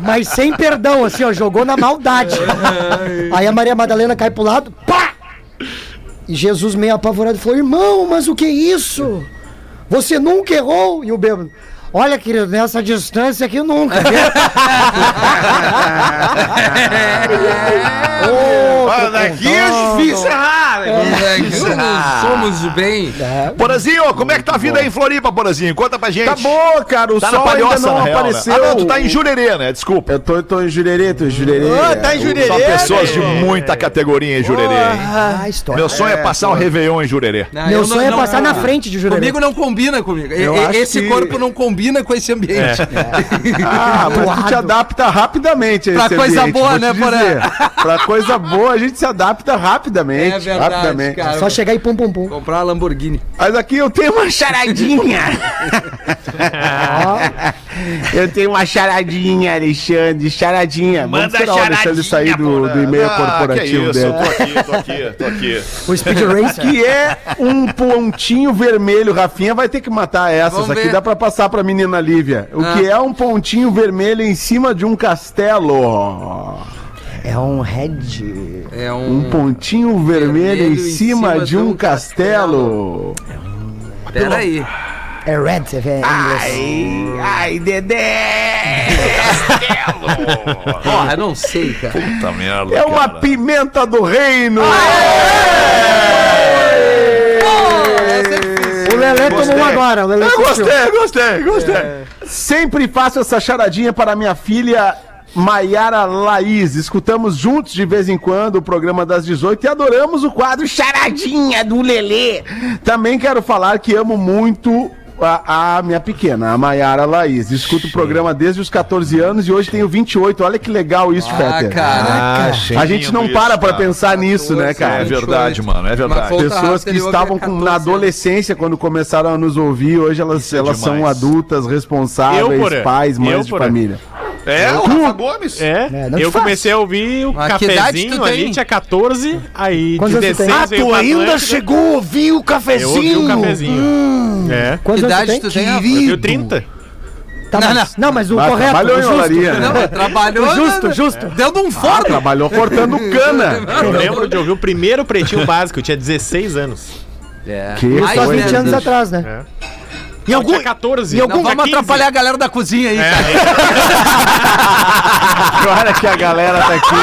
Mas sem perdão, assim, ó, jogou na maldade. Aí a Maria Madalena cai pro lado, pá! E Jesus, meio apavorado, falou: Irmão, mas o que é isso? Você nunca errou? E o bêbado: Olha, querido, nessa distância aqui nunca. viu?" [laughs] Outro daqui é difícil errar, né? É, que somos do bem. Porazinho, como é que tá a vida aí em Floripa, Porazinho? Conta pra gente. Tá boa, cara. O Tá sol ainda palhoça, não na real, né? apareceu. Ah, não, tu tá em Jurerê, né? Desculpa. Eu tô, tô em Jurerê, tô em Jurerê. Ah, tá em Jurerê. São pessoas de muita categoria em Jurerê. Ah, história. Meu sonho é passar um Réveillon em Jurerê. Não, Meu eu sonho é passar na frente de Jurerê. Comigo não combina comigo. Eu acho esse que- corpo não combina com esse ambiente. [laughs] Ah, mas tu te adapta rapidamente a Pra esse coisa ambiente, boa, né, Porã? dizer. Pra coisa boa, a gente se adapta rapidamente. É verdade, rapidamente. cara. Só chegar e pum, pum, pum. Comprar uma Lamborghini. Mas aqui eu tenho uma charadinha. [laughs] [laughs] eu tenho uma charadinha, Alexandre. Charadinha. Vamos Manda esperar o Alexandre sair do, do e-mail corporativo Ah, que isso, dele. tô aqui, tô aqui, tô aqui. [laughs] O Speed Racer. Que é um pontinho vermelho. Rafinha vai ter que matar essas Vamos aqui. ver. Dá pra passar pra menina Lívia. O Ah. que é um pontinho vermelho em cima de um castelo? É um head. É um. Um pontinho vermelho, em cima, de um castelo. Pera aí. É red, é em inglês. Ai, Dedé! [laughs] Porra, eu não sei, cara. Puta merda. É uma pimenta do reino! O Lelê tomou um agora. O Lelê Eu sentiu. gostei, gostei, gostei. Sempre faço essa charadinha para minha filha Maiara Laís. Escutamos juntos de vez em quando o programa das 18 e adoramos o quadro Charadinha do Lelê. Também quero falar que amo muito a, a minha pequena, a Maiara Laís. Escuto o programa desde os 14 anos e hoje tenho 28. Olha que legal isso, Ah, Fetter. caraca. A gente não Isso, para pra cara. pensar nisso, né, É cara? verdade, mano, é verdade. Pessoas que estavam é com, 14 na adolescência quando começaram a nos ouvir, hoje elas, Isso é elas são adultas, responsáveis, Eu, pais, mães Eu, de família. É, o Rafa Gomes. É, É, eu faz. comecei a ouvir o Mas cafezinho ali, tinha 14, aí Quantos anos tu 16 tem? Ah, tu ainda chegou a ouvir o Eu ouvi o cafezinho? cafezinho. É. Quantos idade tu tu tem? Rafa? Eu tenho 30. Tá, Não, mas, não, mas o Ah, correto, trabalhou o em justo. olaria, né? Não, trabalhou. O justo, né? justo. Deu de um Ah, forno. trabalhou cortando cana. [laughs] Eu lembro de ouvir o primeiro pretinho básico, eu tinha 16 anos. É. Que Mais Só foi, 20 né? anos atrás, né? Em algum... tinha 14. em algum- Não vamos 15. atrapalhar a galera da cozinha aí, cara. [laughs] Agora que a galera tá aqui.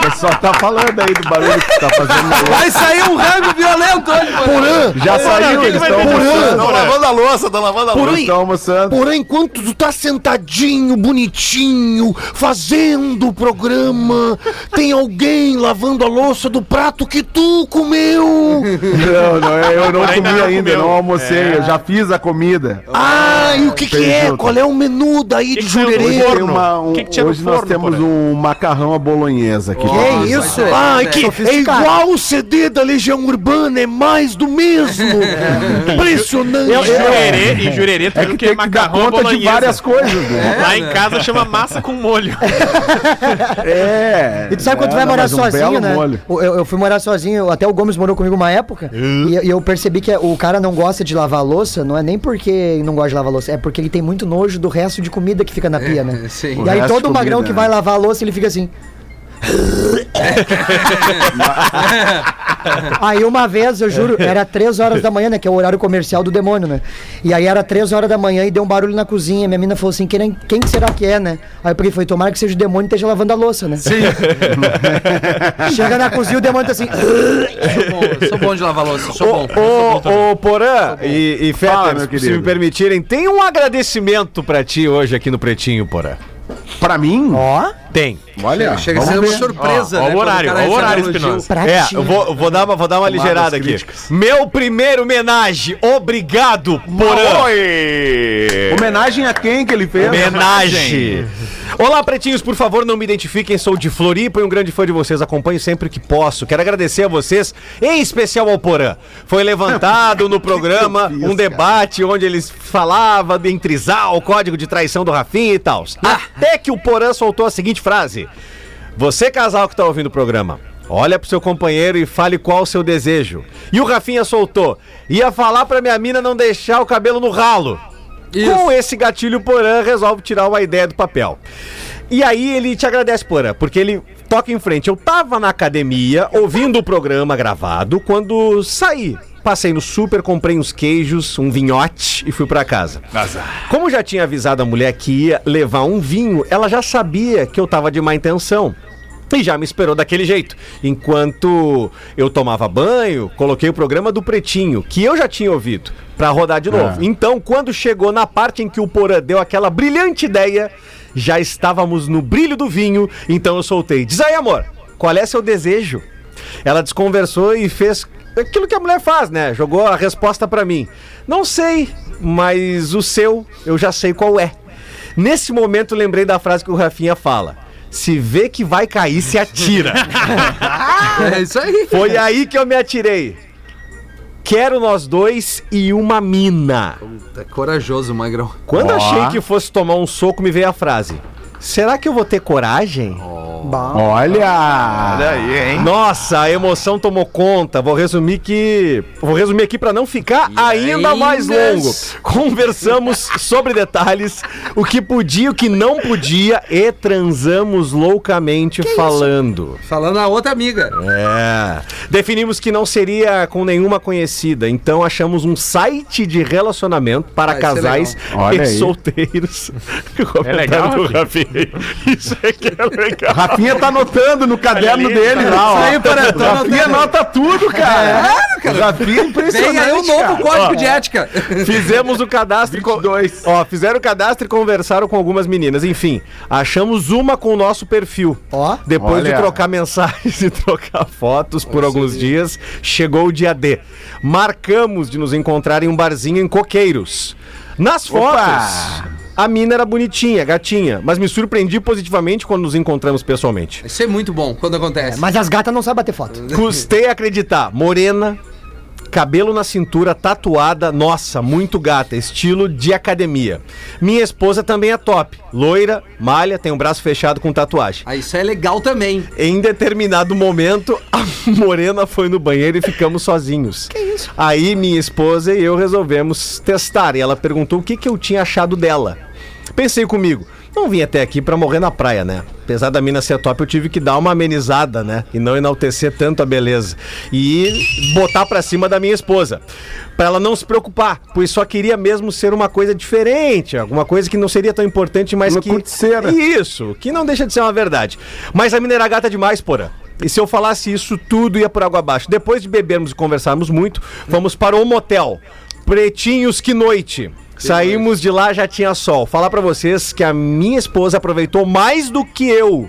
[laughs] Pessoal tá falando aí do barulho que tá fazendo. Vai sair um rango violento hoje, mano. Porã, Já saiu, eles estão almoçando. Estão lavando a louça, estão lavando a louça. Estão almoçando. Porém, enquanto tu tá sentadinho, bonitinho, fazendo o programa, tem alguém lavando a louça do prato que tu comeu. Não, não, eu não Ainda comi não ainda, comeu. não almocei, eu já fiz a comida. Ah, e o que que é? Qual é o menu daí Que de que jurerê? um- O que que tinha no hoje nós forno, temos porra? um macarrão à bolonhesa aqui. Nossa, Que isso? é, Ah, é, que é igual o CD da Legião Urbana, é mais do mesmo. [laughs] Impressionante. Eu- E jurerê, e jurerê, tu É que que é tem que dar macarrão conta de bolonhesa. várias coisas, né? Lá em casa chama massa com molho. [laughs] É. E tu sabe quando tu é, vai morar um sozinho, belo né? Eu, eu fui morar sozinho, até o Gomes morou comigo uma época, e, e eu percebi que o cara não gosta de lavar a louça, não é nem porque ele não gosta de lavar a louça, é porque ele tem muito nojo do resto de comida que fica na pia, né? É, sim. E aí todo de magrão comida, que vai né? lavar a louça, ele fica assim. [laughs] aí uma vez, eu juro, era três horas da manhã, né? Que é o horário comercial do demônio, né? E aí era três horas da manhã e deu um barulho na cozinha. Minha mina falou assim: quem, quem que será que é, né? Aí eu peguei falei, tomara que seja o demônio e esteja lavando a louça, né? Sim. [laughs] Chega na cozinha, o demônio tá assim. [laughs] Sou bom, sou bom de lavar louça, sou bom. Ô, ô, Porã e, e Fala, Fetter, se me permitirem, tem um agradecimento pra ti hoje aqui no Pretinho, Porã. Pra mim? Ó, Tem. Olha, Chega a ser uma surpresa, Ó, ó né? o horário, o cara horário. Espinosa. É, eu vou, vou dar uma, vou dar uma ligeirada aqui. críticas. Meu primeiro homenagem. Obrigado, Porã. Oi! Homenagem a quem que ele fez? Homenagem. Olá, pretinhos, por favor, não me identifiquem. Sou de Floripa e um grande fã de vocês. Acompanho sempre que posso. Quero agradecer a vocês, em especial ao Porã. Foi levantado no [laughs] programa um debate onde eles falavam de entrizar o código de traição do Rafinha e tal. Até que o Porã soltou a seguinte frase: Você, casal que tá ouvindo o programa. Olha pro seu companheiro e fale qual o seu desejo. E o Rafinha soltou. Ia falar pra minha mina não deixar o cabelo no ralo. Isso. Com esse gatilho, Porã resolve tirar uma ideia do papel. E aí ele te agradece, Porã, porque ele toca em frente. Eu tava na academia ouvindo o programa gravado quando saí. Passei no super, comprei uns queijos, um vinhote e fui pra casa. Como já tinha avisado a mulher que ia levar um vinho, ela já sabia que eu tava de má intenção. E já me esperou daquele jeito. Enquanto eu tomava banho, coloquei o programa do Pretinho, que eu já tinha ouvido, pra rodar de novo. Então, quando chegou na parte em que o Porã deu aquela brilhante ideia, já estávamos no brilho do vinho, então eu soltei. Diz aí, amor, qual é seu desejo? Ela desconversou e fez aquilo que a mulher faz, né? Jogou a resposta pra mim. Não sei, mas o seu eu já sei qual é. Nesse momento lembrei da frase que o Rafinha fala. Se vê que vai cair, se atira. [laughs] É isso aí. Foi aí que eu me atirei. Quero nós dois e uma mina. Tá corajoso, Magrão. Quando Ó. achei que fosse tomar um soco, me veio a frase: Será que eu vou ter coragem? Olha! Olha aí, hein? Nossa, a emoção tomou conta. Vou resumir que. Vou resumir aqui pra não ficar ainda mais longo. Conversamos [laughs] sobre detalhes, o que podia e o que não podia, e transamos loucamente falando. Falando a outra amiga. É. Definimos que não seria com nenhuma conhecida, então achamos um site de relacionamento para Ah, isso é casais e aí. solteiros. [laughs] É legal, do Rafinha. [laughs] Isso é que é legal. Rafinha tá anotando no caderno ali, dele tá lá, ó. Isso aí, Porã, tô Rafinha anota tudo, cara. Rafinha é impressionante, Vem aí um novo cara. código de ética. Fizemos o cadastro. e co- 22. Ó, fizeram o cadastro e conversaram com algumas meninas. Enfim, achamos uma com o nosso perfil. Ó. Depois de Olha. trocar mensagens [laughs] e trocar fotos por alguns dias, chegou o dia D. Marcamos de nos encontrar em um barzinho em Coqueiros. Nas Opa! A mina era bonitinha, gatinha, mas me surpreendi positivamente quando nos encontramos pessoalmente. Isso é muito bom quando acontece. Mas as gatas não sabem bater foto. [laughs] Custei acreditar. Morena, cabelo na cintura, tatuada, nossa, muito gata, estilo de academia. Minha esposa também é top. Loira, malha, tem um braço fechado com tatuagem. Ah, isso é legal também. Em determinado momento, [laughs] a morena foi no banheiro e ficamos sozinhos. Que isso? Aí minha esposa e eu resolvemos testar. E ela perguntou o que, que eu tinha achado dela. Pensei comigo, não vim até aqui pra morrer na praia, né? Apesar da mina ser top, eu tive que dar uma amenizada, né? E não enaltecer tanto a beleza. E botar pra cima da minha esposa. Pra ela não se preocupar, pois só queria mesmo ser uma coisa diferente, alguma coisa que não seria tão importante, mas Uma que. curticeira. Isso, que não deixa de ser uma verdade. Mas a mina era gata demais, porra. E se eu falasse isso, tudo ia por água abaixo. Depois de bebermos e conversarmos muito, fomos para o motel. Pretinhos que noite. Saímos de lá, já tinha sol. Falar pra vocês que a minha esposa aproveitou mais do que eu.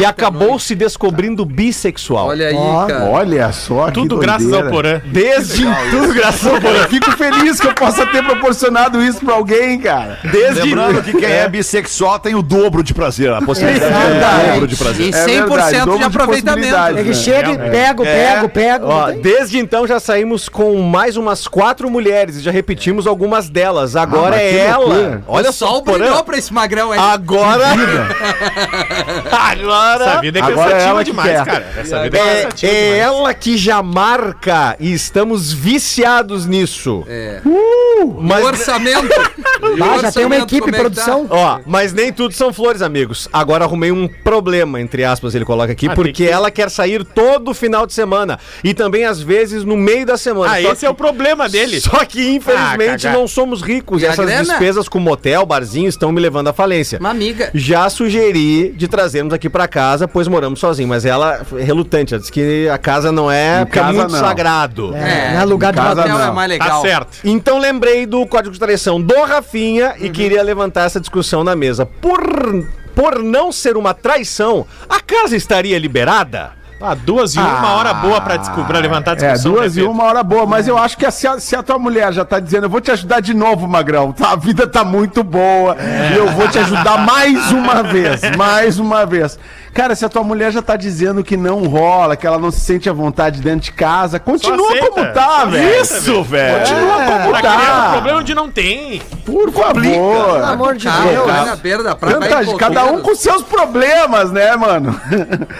E acabou se descobrindo bissexual. Olha aí, Ó. cara. Olha só, que Tudo graças doideira. ao Porã. Desde tudo graças ao Eu fico feliz que eu possa ter proporcionado isso pra alguém, cara. Desde Lembrando que quem é bissexual tem o dobro de prazer. A possibilidade é Verdade. o dobro de prazer. E É 100% verdade, dobro de de aproveitamento. Ele É, chega e pega, pega, pega. Ó, desde então já saímos com mais umas quatro mulheres e já repetimos algumas delas. Agora Ah, é ela. loucura. Olha o só, Porã. brilhou pra esse magrão aí. Agora. Agora. [laughs] Essa vida é Agora é cansativa ela que demais, quer. cara. Essa vida é, É, cansativa é demais. ela que já marca e estamos viciados nisso. É. Mas, [laughs] O orçamento. Ah, já tem uma equipe, é que produção. ó, mas nem tudo são flores, amigos. Agora arrumei um problema, entre aspas, ele coloca aqui, Ah, porque que- ela quer sair todo final de semana e também às vezes no meio da semana. Ah, Só esse é o problema dele. Só que, infelizmente, Ah, não somos ricos. E essas grana? despesas com motel, barzinho, estão me levando à falência. Uma amiga. Já sugeri de trazermos aqui pra casa, pois moramos sozinhos. Mas ela é relutante. Ela diz que a casa não é, Em porque é casa muito não. sagrado. É, não é lugar de casa. Hotel é não. mais Tá legal. certo. Então lembrei do código de traição do Rafinha Uhum. e queria levantar essa discussão na mesa. Por, por não ser uma traição, a casa estaria liberada? Ah, duas e uma hora boa pra descobrir, pra levantar a É, discussão. duas né, e uma hora boa, mas eu acho que se a, se a tua mulher já tá dizendo, eu vou te ajudar de novo, Magrão, tá? a vida tá muito boa e eu vou te ajudar mais uma vez, mais uma vez. Cara, se a tua mulher já tá dizendo que não rola, que ela não se sente à vontade dentro de casa, continua aceita. como tá, velho. Isso, velho. Continua como Pra criar um tá. problema onde não tem. Por favor. Pelo amor de Deus. na beira da praia. Tanta- cada um com seus problemas, né, mano?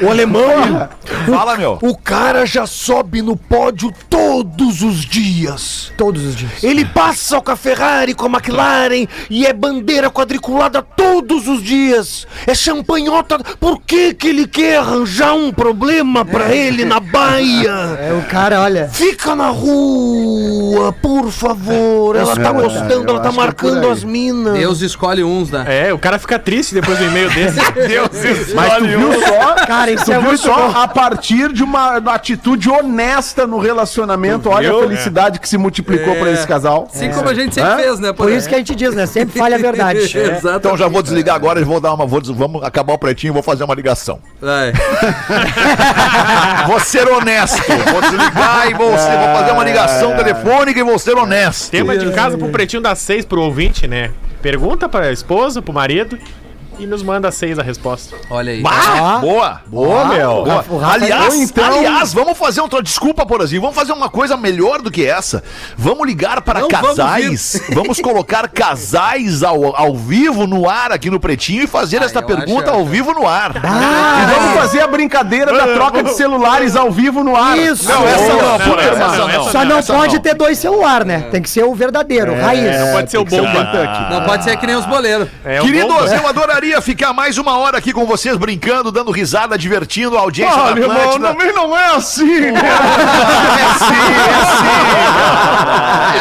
O alemão. Fala, meu. O cara já sobe no pódio todos os dias. Todos os dias. Ele passa com a Ferrari, com a McLaren e é bandeira quadriculada todos os dias. É champanhota. Por que que ele quer arranjar um problema pra ele na baia? É o cara, olha. Fica na rua, por favor. Ela tá É, gostando, ela tá é por marcando as minas. Deus escolhe uns, né? É, o cara fica triste depois do e-mail desse. [laughs] Mas tu viu só, Cara, isso tu é viu muito só bom. a partir de uma atitude honesta no relacionamento, olha viu? a felicidade que se multiplicou pra esse casal. Assim como a gente sempre Hã? fez, né? Por isso que a gente diz, né? Sempre falha a verdade. [laughs] Então já vou desligar agora e vou dar uma. Vou, des- vamos acabar o pretinho e vou fazer uma ligação. Vai. [laughs] Vou ser honesto. Vou desligar e vou, ser- vou fazer uma ligação telefônica e vou ser honesto. Tema de casa pro pretinho das seis pro ouvinte, né? Pergunta pra esposa, pro marido. E nos manda seis a resposta. Olha aí. Bah, boa, boa, meu. Boa. Rafa- aliás, ou então- aliás, vamos fazer outra. Desculpa, Porazinho. Vamos fazer uma coisa melhor do que essa. Vamos ligar para Não, vamos casais. [laughs] Vamos, colocar casais ao, ao vivo no ar aqui no Pretinho e fazer Ah, esta pergunta acho- ao vivo no ar. E vamos fazer a brincadeira da troca de celulares ao vivo no ar. Isso. Não, essa não, Não, Porã, essa não, não. Só não essa pode não. ter dois celulares, né? Tem que ser o verdadeiro, raiz. Não pode ser o bomba. Não pode ser que nem os boleiros. É Queridos, eu adoraria ficar mais uma hora aqui com vocês, brincando, dando risada, divertindo a audiência Olha, da irmão, também não é assim, [laughs] né?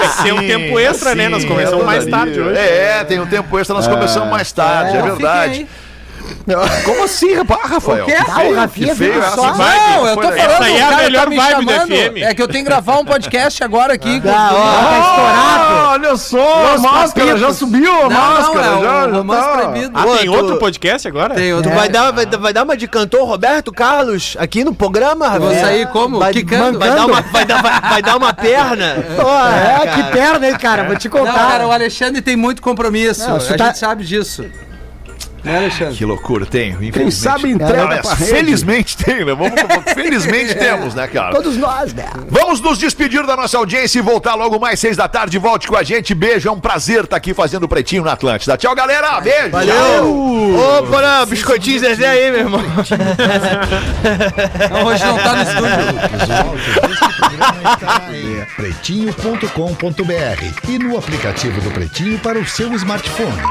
É sim, Tem um tempo extra, né? Nós começamos mais tarde hoje. É, tem um tempo extra, nós começamos mais tarde, é, verdade. [laughs] Como assim, rapaz, Rafael? O quê? Ah, o Rafinha viu essa só. Não, eu tô falando, Essa aí é a melhor tá vibe do. FM. É que eu tenho que gravar um podcast agora aqui. com- Ah, ó, tá estourado. Ah, olha só, a máscara já subiu, a Não, máscara não, é já, o já tá. proibido. Ah, tem outro podcast agora? Tem outro. Tu vai, dar, vai, vai dar uma de cantor Roberto Carlos aqui no programa, Eu vou Rafinha? sair como? Vai, Quicando? vai, dar uma, vai, dar, vai, vai dar uma perna. [laughs] Pô, é, que perna, hein, cara? Vou te Não, contar. cara, o Alexandre tem muito compromisso. Não, a gente tá- sabe disso. Né, Alexandre? Que loucura, tenho. Quem sabe entrega é, pra rede. felizmente tem, né? Vamos, [laughs] felizmente temos, né, cara? Todos nós, né? Vamos nos despedir da nossa audiência e voltar logo mais seis da tarde. Volte com a gente. Beijo, é um prazer estar aqui fazendo o Pretinho na Atlântida. Tchau, galera. Beijo. Valeu! Porã, biscoitinho Zezé aí, meu irmão. Não, hoje não tá no estúdio. É pretinho.com.br e no aplicativo do Pretinho para o seu smartphone.